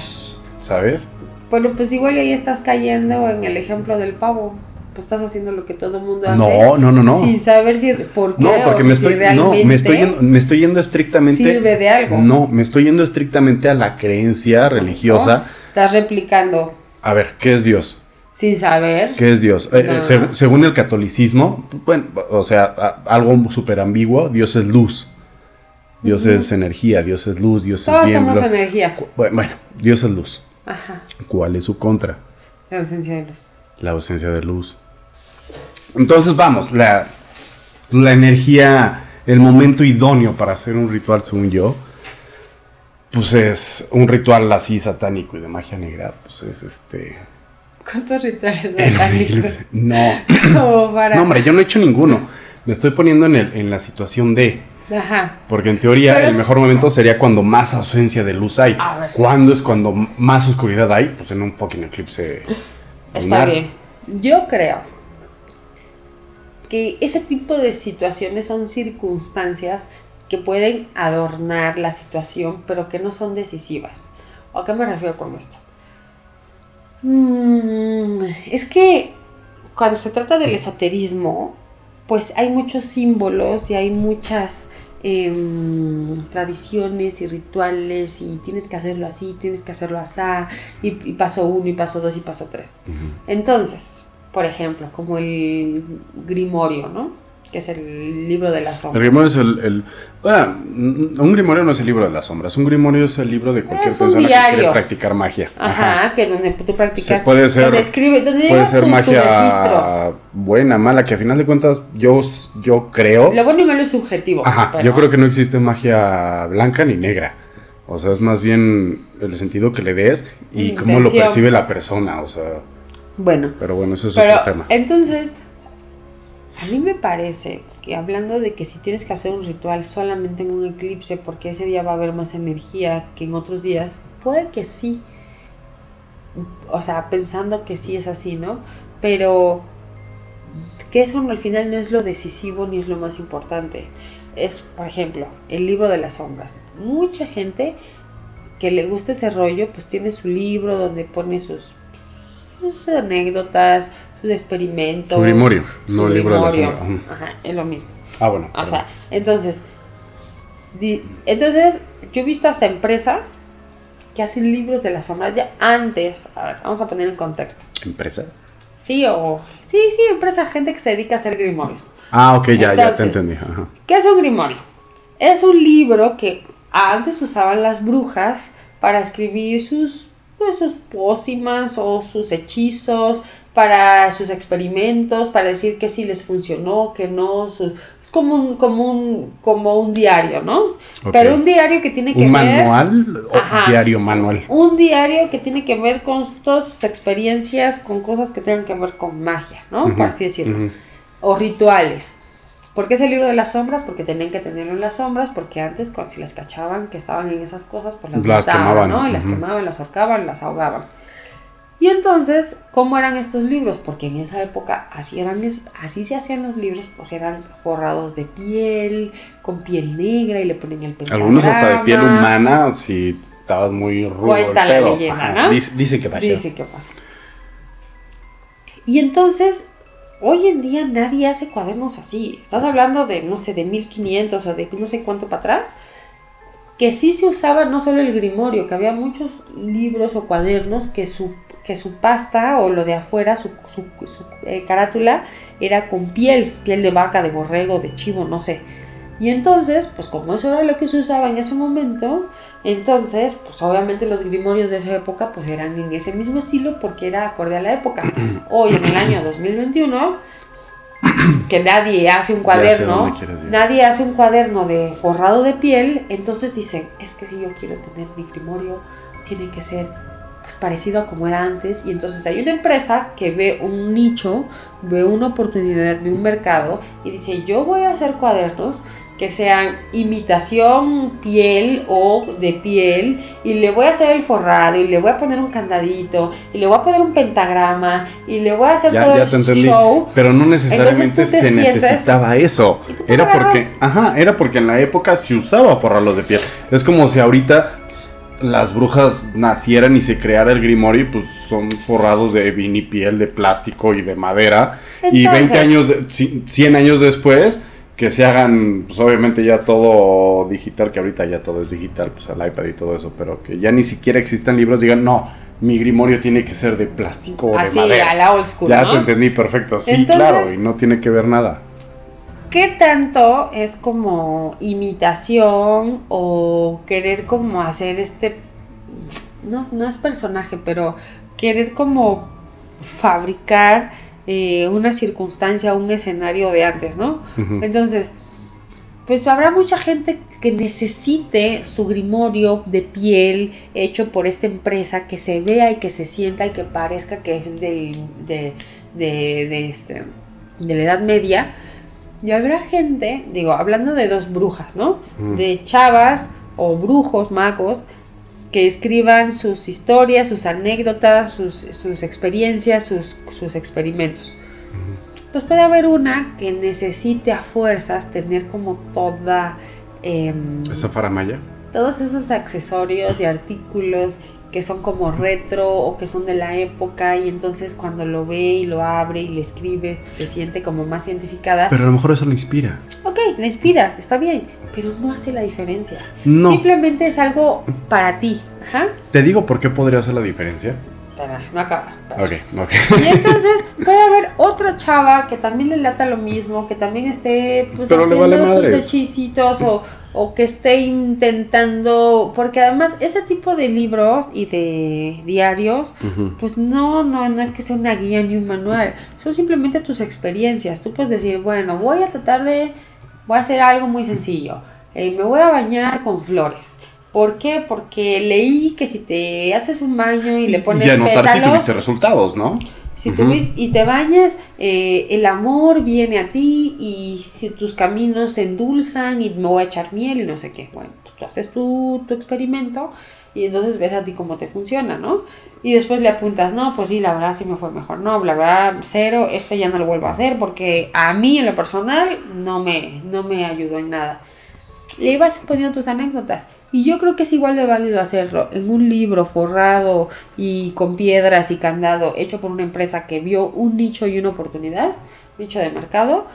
¿sabes? Bueno, pues igual ahí estás cayendo en el ejemplo del pavo. Pues estás haciendo lo que todo el mundo hace. No, no, no, no. Sin saber si por qué No, porque o me si estoy, no, realmente me estoy, yendo, me estoy yendo estrictamente. sirve de algo. No, me estoy yendo estrictamente a la creencia religiosa. ¿no? Estás replicando A ver, ¿qué es Dios? sin saber. ¿Qué es Dios? Eh, eh, seg- según el catolicismo, bueno, o sea, algo súper ambiguo, Dios es luz. Dios es energía, Dios es luz, Dios es Todos bien. somos bla- energía. Bueno, bueno, Dios es luz. Ajá. ¿Cuál es su contra? La ausencia de luz. La ausencia de luz. Entonces, vamos, la, la energía, el momento idóneo para hacer un ritual, según yo, pues es un ritual así satánico y de magia negra, pues es este... ¿Cuántos rituales [laughs] satánicos? No, [laughs] Como para. no, hombre, yo no he hecho ninguno. Me estoy poniendo en, el, en la situación de... Ajá. Porque en teoría Pero el es- mejor momento sería cuando más ausencia de luz hay. ¿Cuándo es cuando más oscuridad hay? Pues en un fucking eclipse. Está lunar. bien. Yo creo que ese tipo de situaciones son circunstancias que pueden adornar la situación, pero que no son decisivas. ¿A qué me refiero con esto? Mm, es que cuando se trata del esoterismo, pues hay muchos símbolos y hay muchas em, tradiciones y rituales y tienes que hacerlo así, tienes que hacerlo así, y, y paso uno, y paso dos, y paso tres. Entonces, por ejemplo, como el Grimorio, ¿no? Que es el libro de las El sombras. grimorio es el. el- bueno, mm, un grimorio no es el libro de las sombras. Un grimorio es el libro de cualquier persona que quiere practicar magia. Ajá, que donde tú practicas. Se puede ser- Donde escribe, donde Puede llevas ser tu, tu registro. magia buena, mala, que a final de cuentas yo, yo creo. Lo bueno y malo es subjetivo. Ajá, pero- yo creo que no existe magia blanca ni negra. O sea, es más bien el sentido que le des y cómo lo percibe la persona. O sea, Bueno, pero bueno, eso es pero otro tema. entonces, a mí me parece que hablando de que si tienes que hacer un ritual solamente en un eclipse, porque ese día va a haber más energía que en otros días, puede que sí. O sea, pensando que sí es así, ¿no? Pero que eso al final no es lo decisivo ni es lo más importante. Es, por ejemplo, el libro de las sombras. Mucha gente que le gusta ese rollo, pues tiene su libro donde pone sus, sus anécdotas, sus experimentos. Su grimorio, no el libro de la sombra. Ajá, es lo mismo. Ah, bueno. O perdón. sea, entonces, di- entonces yo he visto hasta empresas que hacen libros de las sombras ya antes. A ver, vamos a poner en contexto. ¿Empresas? Sí, o sí, sí, empresa, gente que se dedica a hacer grimorios. Ah, ok, ya, ya te Entonces, entendí. Ajá. ¿Qué es un grimorio? Es un libro que antes usaban las brujas para escribir sus, pues, sus pócimas o sus hechizos, para sus experimentos, para decir que sí les funcionó, que no. su- es como un, como, un, como un diario, ¿no? Pero un diario que tiene que ¿Un ver. manual o Ajá. diario manual? Un diario que tiene que ver con todas sus experiencias, con cosas que tengan que ver con magia, ¿no? Ujú, Por así decirlo o rituales. ¿Por qué es el libro de las sombras? Porque tenían que tenerlo en las sombras, porque antes cuando si las cachaban que estaban en esas cosas, pues las, Las mataban, quemaban, ¿no? Y las ujú. quemaban, las ahorcaban, las ahogaban. Y entonces, ¿cómo eran estos libros? Porque en esa época así eran, así se hacían los libros, pues eran forrados de piel, con piel negra y le ponían el pentagrama. Algunos hasta de piel humana, si estabas muy rudo. Cuenta el la leyenda, ¿no? Dice, dice que pasó. Dice que pasa. Y entonces, hoy en día nadie hace cuadernos así. Estás hablando de, no sé, de 1500 o de no sé cuánto para atrás. Que sí se usaba no solo el grimorio, que había muchos libros o cuadernos que su, que su pasta o lo de afuera, su, su- eh, carátula, era con piel, piel de vaca, de borrego, de chivo, no sé. Y entonces, pues como eso era lo que se usaba en ese momento, entonces, pues obviamente los grimorios de esa época pues eran en ese mismo estilo porque era acorde a la época. [clears throat] Hoy en el año 2021, que nadie hace un cuaderno, nadie hace un cuaderno de forrado de piel, entonces dicen, es que si yo quiero tener mi grimorio, tiene que ser pues parecido a como era antes. Y entonces hay una empresa que ve un nicho, ve una oportunidad, ve un mercado y dice, yo voy a hacer cuadernos que sean imitación piel o de piel y le voy a hacer el forrado y le voy a poner un candadito y le voy a poner un pentagrama y le voy a hacer todo el show. Pero no necesariamente se necesitaba eso. Era porque, ajá, era porque en la época se usaba forrarlos de piel. Es como si ahorita las brujas nacieran y se creara el Grimorio, pues son forrados de piel de plástico y de madera. y 20 años, 100 años después que se hagan, pues obviamente ya todo digital, que ahorita ya todo es digital, pues al iPad y todo eso, pero que ya ni siquiera existan libros, digan, no, mi grimorio tiene que ser de plástico o de Así, a la old school. Ya te entendí perfecto, sí, claro, y no tiene que ver nada. ¿Qué tanto es como imitación o querer como hacer este, no, no es personaje, pero querer como fabricar eh, una circunstancia, un escenario de antes, ¿no? Entonces, pues habrá mucha gente que necesite su grimorio de piel hecho por esta empresa, que se vea y que se sienta y que parezca que es del, de, de, este, de la Edad Media. Y habrá gente, digo, hablando de dos brujas, ¿no? De chavas o brujos, magos, que escriban sus historias, sus anécdotas, sus, experiencias, sus, experimentos. Pues puede haber una que necesite a fuerzas tener como toda... Em, ¿Esa faramaya? Todos esos accesorios y artículos que son como retro o que son de la época y entonces cuando lo ve y lo abre y le escribe se siente como más identificada. Pero a lo mejor eso le inspira. Ok, le inspira, está bien, pero no hace la diferencia. No. Simplemente es algo para ti. Ajá. Te digo por qué podría hacer la diferencia no acaba. Ok, ok. Y entonces puede haber otra chava que también le lata lo mismo, que también esté pues haciendo sus hechicitos o, o, que esté intentando, porque además ese tipo de libros y de diarios, pues no, no, no es que sea una guía ni un manual, son simplemente tus experiencias. Tú puedes decir, bueno, voy a tratar de, voy a hacer algo muy sencillo. Eh, me voy a bañar con flores ¿Por qué? Porque leí que si te haces un baño y le pones y anotar si tuviste resultados, ¿no? Si tuviste, y te bañas, eh, el amor viene a ti y si tus caminos se endulzan y me voy a echar miel y no sé qué. Bueno, pues tú haces tu, tu experimento y entonces ves a ti cómo te funciona, ¿no? Y después le apuntas, no, pues sí, la verdad sí me fue mejor, no, la verdad cero, este ya no lo vuelvo a hacer porque a mí en lo personal no me, no me ayudó en nada ahí vas poniendo tus anécdotas. Y yo creo que es igual de válido hacerlo en un libro forrado y con piedras y candado hecho por una empresa que vio un nicho y una oportunidad, nicho de mercado,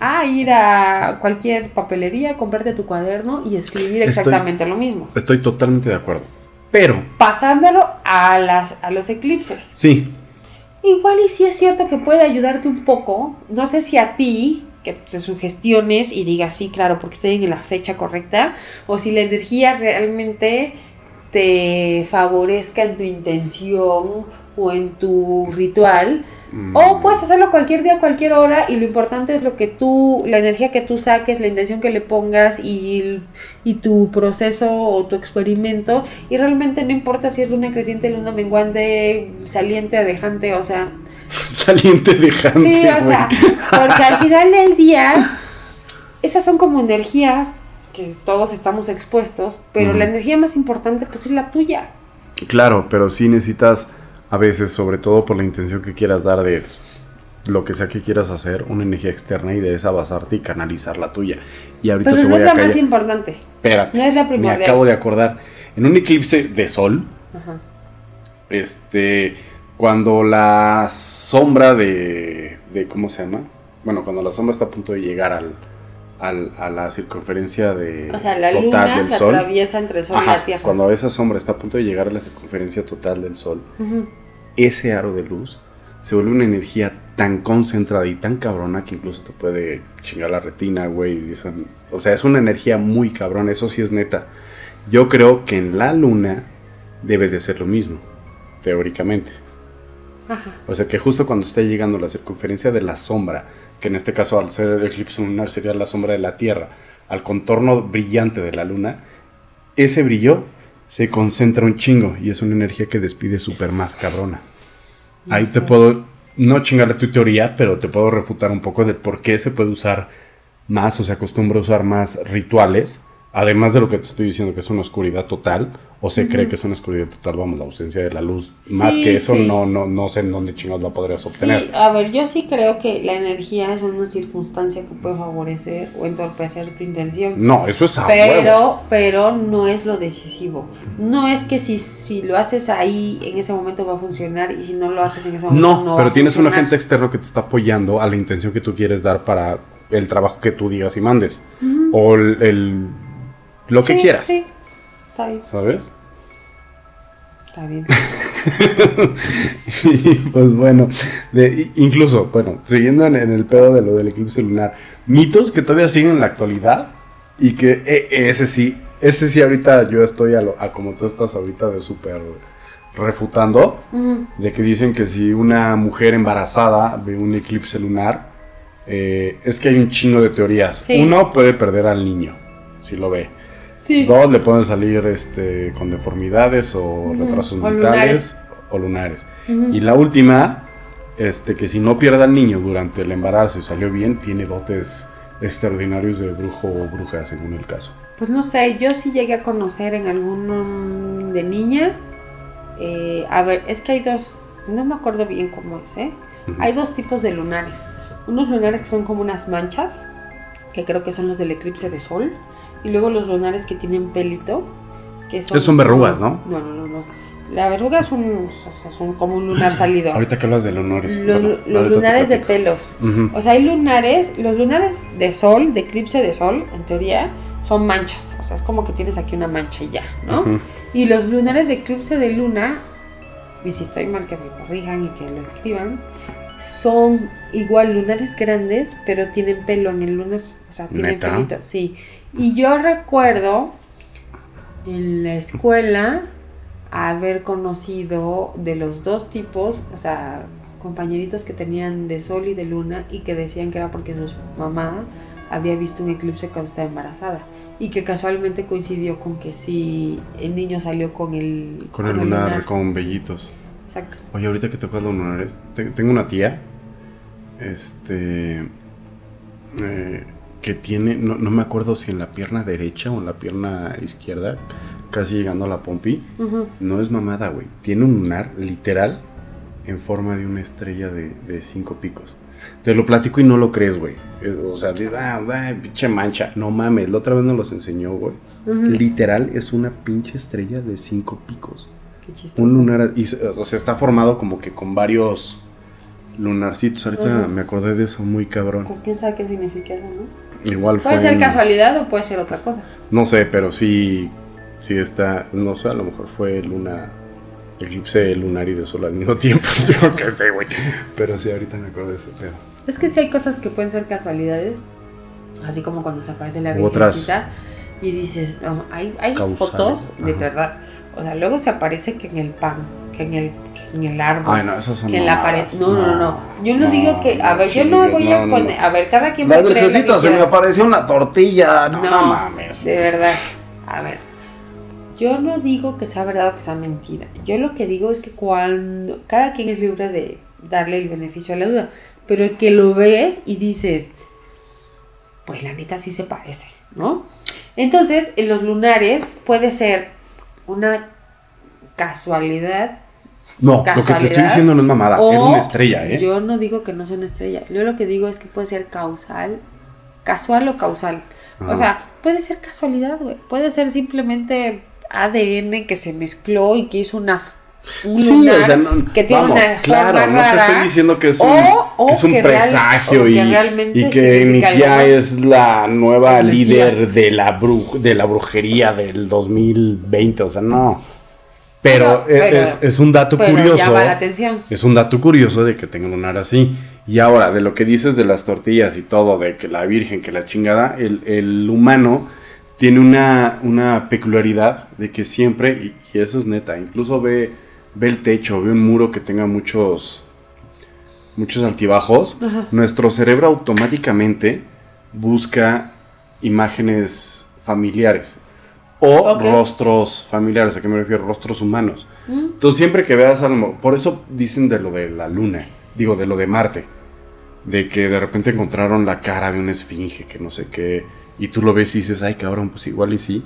a ir a cualquier papelería, comprarte tu cuaderno y escribir exactamente lo mismo. Estoy totalmente de acuerdo. Pero... Pasándolo a, las, a los eclipses. Sí. Igual y sí es cierto que puede ayudarte un poco. No sé si a ti que te sugestiones y digas, sí, claro, porque estoy en la fecha correcta, o si la energía realmente te favorezca en tu intención o en tu ritual. O mm. puedes hacerlo cualquier día, cualquier hora, y lo importante es lo que tú, la energía que tú saques, la intención que le pongas y, y tu proceso o tu experimento. Y realmente no importa si es luna creciente, luna menguante, saliente, dejante, o sea, [laughs] saliente dejante. Sí, o sea, porque al final del día, esas son como energías que todos estamos expuestos, pero la energía más importante pues es la tuya. Claro, pero sí necesitas a veces, sobre todo por la intención que quieras dar de lo que sea que quieras hacer, una energía externa y de esa basarte y canalizar la tuya. Y ahorita pero no es la más importante. Espérate. No es la primera. Me acabo de acordar. En un eclipse de sol, este cuando la sombra de, de, ¿Cómo se llama? Bueno, cuando la sombra está a punto de llegar al, al a la circunferencia de, o sea, la luna se atraviesa entre el Sol y la Tierra. Cuando esa sombra está a punto de llegar a la circunferencia total del Sol, ese aro de luz se vuelve una energía tan concentrada y tan cabrona que incluso te puede chingar la retina, güey. O sea, es una energía muy cabrona, eso sí es neta. Yo creo que en la luna debe de ser lo mismo, teóricamente. O sea que justo cuando esté llegando la circunferencia de la sombra, que en este caso al ser el eclipse lunar sería la sombra de la Tierra, al contorno brillante de la Luna, ese brillo se concentra un chingo y es una energía que despide súper más cabrona. Ahí te puedo, no chingarle tu teoría, pero te puedo refutar un poco de por qué se puede usar más o se acostumbra a usar más rituales además de lo que te estoy diciendo, que es una oscuridad total, o se cree que es una oscuridad total, vamos, la ausencia de la luz, más que eso, no, no, no sé en dónde chingados la podrías obtener. Sí, a ver, yo sí creo que la energía es una circunstancia que puede favorecer o entorpecer tu intención. No, eso es a Pero, pero no es lo decisivo. No es que si, si lo haces ahí, en ese momento va a funcionar, y si no lo haces en ese momento no, no pero tienes un agente externo que te está apoyando a la intención que tú quieres dar para el trabajo que tú digas y mandes. O el lo que quieras. Sí, está bien. ¿Sabes? Está bien. [laughs] y pues bueno, de, incluso, bueno, siguiendo en, el pedo de lo del eclipse lunar, mitos que todavía siguen en la actualidad y que e, ese sí, ese sí ahorita yo estoy a, lo, a como tú estás ahorita de súper refutando, de que dicen que si una mujer embarazada ve un eclipse lunar, eh, es que hay un chingo de teorías. Uno puede perder al niño, si lo ve. Dos le pueden salir este, con deformidades o retrasos mentales o lunares. Y la última, este, que si no pierde al niño durante el embarazo y salió bien, tiene dotes extraordinarios de brujo o bruja, según el caso. Pues no sé, yo sí llegué a conocer en alguno de niña. Eh, a ver, es que hay dos, no me acuerdo bien cómo es, ¿eh? Hay dos tipos de lunares. Unos lunares que son como unas manchas, que creo que son los del eclipse de sol. Y luego los lunares que tienen pelito, que son... son verrugas, ¿no? No, no, no, no. La verruga es un, son como un lunar [laughs] salido. Ahorita que hablas de lunares. Los, lunares de pelos. O sea, hay lunares, los lunares de sol, de eclipse de sol, en teoría, son manchas. O sea, es como que tienes aquí una mancha y ya, ¿no? Y los lunares de eclipse de luna, y si estoy mal que me corrijan y que lo escriban, son igual lunares grandes, pero tienen pelo en el lunar. O sea, tienen pelito, sí. Y yo recuerdo en la escuela haber conocido de los dos tipos, o sea, compañeritos que tenían de sol y de luna y que decían que era porque su mamá había visto un eclipse cuando estaba embarazada y que casualmente coincidió con que sí el niño salió con el con, el, lunar, con vellitos. Exacto. Oye, ahorita que tocas los lunares, tengo una tía este eh, que tiene, no, me acuerdo si en la pierna derecha o en la pierna izquierda, casi llegando a la pompi, no es mamada, güey. Tiene un lunar literal en forma de una estrella de, cinco picos. Te lo platico y no lo crees, güey. Eh, o sea, dices, ah, pinche mancha. No mames, la otra vez nos los enseñó, güey. Literal es una pinche estrella de cinco picos. Qué chistoso. Un lunar, o sea, está formado como que con varios lunarcitos. Ahorita me acordé de eso muy cabrón. Pues quién sabe qué significa eso, ¿no? Igual Puede ser casualidad o puede ser otra cosa. No sé, pero sí, sí está, no sé, a lo mejor fue luna, eclipse lunar y de sol al mismo [laughs] tiempo. Yo qué sé, güey. Pero sí, ahorita me acuerdo de eso. Pero... Es que sí hay cosas que pueden ser casualidades, así como cuando se aparece la virgencita y dices, hay, hay fotos de verdad. O sea, luego se aparece que en el pan, que en el en el árbol. Ay, no, esos son que en la pared. No, no, no, Yo no, digo que. A ver, yo no voy a poner. A ver, cada quien va a La se me apareció una tortilla. No, mames. De verdad. A ver. Yo no digo que sea verdad o que sea mentira. Yo lo que digo es que cuando. Cada quien es libre de darle el beneficio a la duda. Pero que lo ves y dices. Pues la neta sí se parece, ¿no? Entonces, en los lunares puede ser una casualidad no, lo que te estoy diciendo no es mamada, es una estrella, ¿eh? Yo no digo que no sea una estrella. Yo lo que digo es que puede ser causal, casual o causal. O sea, puede ser casualidad, güey. Puede ser simplemente ADN que se mezcló y que hizo una un sí, o sea, que tiene una claro, forma no te estoy diciendo que es un, que es un presagio y, y, que mi tía es la nueva líder de la, de la brujería del 2020, o sea, no. Pero, es, un dato curioso. Llama la atención. Es un dato curioso de que tenga un lunar así. Y ahora, de lo que dices de las tortillas y todo, de que la virgen, que la chingada, el, humano tiene una, una, peculiaridad de que siempre, y, eso es neta, incluso ve, ve el techo, ve un muro que tenga muchos, muchos altibajos, nuestro cerebro automáticamente busca imágenes familiares o rostros familiares, ¿a qué me refiero? Rostros humanos. ¿Mm? Entonces siempre que veas algo, por eso dicen de lo de la luna, digo de lo de Marte, de que de repente encontraron la cara de una esfinge, que no sé qué, y tú lo ves y dices, ay cabrón, pues igual y sí,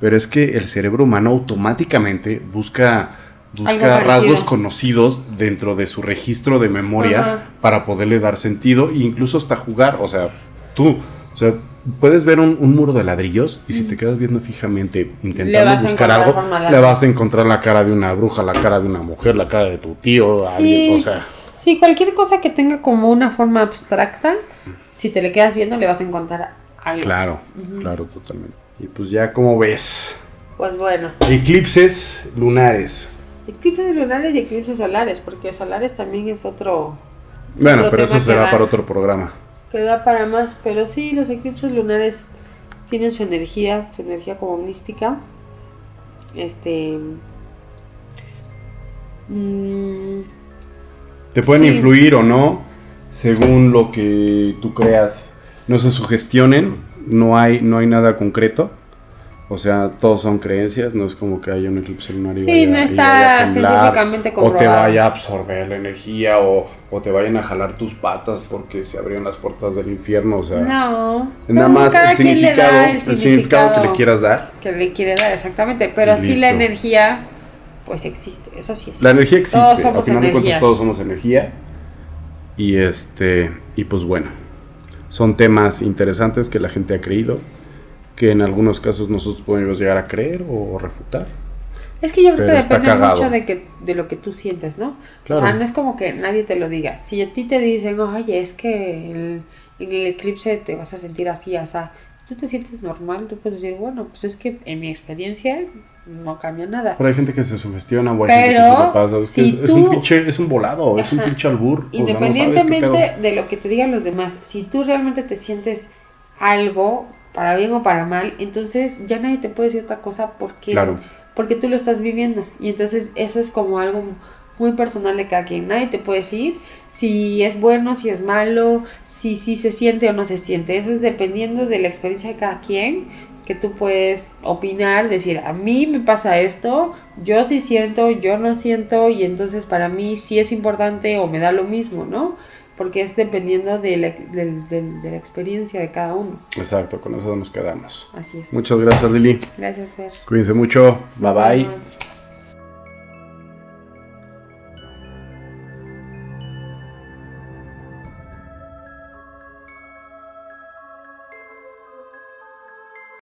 pero es que el cerebro humano automáticamente busca, busca rasgos conocidos dentro de su registro de memoria Ajá. para poderle dar sentido e incluso hasta jugar, o sea, tú, o sea, puedes ver un, un muro de ladrillos y si te quedas viendo fijamente intentando buscar algo, le vas a encontrar la cara de una bruja, la cara de una mujer, la cara de tu tío, Sí. alguien, o sea, Sí, cualquier cosa que tenga como una forma abstracta, si te le quedas viendo le vas a encontrar algo. claro, claro, totalmente. Y pues ya como ves, Pues bueno, eclipses lunares. Eclipses lunares y eclipses solares, porque solares también es otro... es Bueno, otro pero eso será da- para otro programa. Que da para más, pero sí, los eclipses lunares tienen su energía, su energía como mística. Este... mm, Te pueden Sí. influir o no, según lo que tú creas. No se sugestionen, no hay, no hay nada concreto. O sea, todos son creencias, no es como que haya un eclipse lunar y Sí, vaya- no está científicamente O te comprobado. vaya a absorber la energía o, o te vayan a jalar tus patas porque se abrieron las puertas del infierno. O sea, no. nada más el significado, el el significado que le quieras dar. que le quiere dar, exactamente. Pero sí la energía, pues existe, eso sí es. La energía existe, Todos al final de cuentas todos somos energía. Y este, y pues bueno, son temas interesantes que la gente ha creído, que en algunos casos nosotros podemos llegar a creer o refutar. Es que yo creo Pero que depende mucho de, que, de lo que tú sientes, ¿no? Claro. O sea, no es como que nadie te lo diga. Si a ti te dicen, oye, es que en el eclipse te vas a sentir así, así, tú te sientes normal, tú puedes decir, bueno, pues es que en mi experiencia no cambia nada. Pero hay gente que se sugestiona o hay gente que Pero, se le pasa. Es, que si es, es un tú- pinche, es un volado, es un Ajá. pinche albur. o sea, no Independientemente de lo que te digan los demás, si tú realmente te sientes algo, para bien o para mal, entonces ya nadie te puede decir otra cosa porque, Claro. porque tú lo estás viviendo. Y entonces eso es como algo muy personal de cada quien. Nadie te puede decir si es bueno, si es malo, si, si se siente o no se siente. Eso es dependiendo de la experiencia de cada quien que tú puedes opinar, decir, a mí me pasa esto, yo sí siento, yo no siento, y entonces para mí sí es importante o me da lo mismo, ¿no? Porque es dependiendo de la, del- de la experiencia de cada uno. Exacto, con eso nos quedamos. Así es. Muchas gracias, Lili. Gracias, Fer. Cuídense mucho. Bye bye.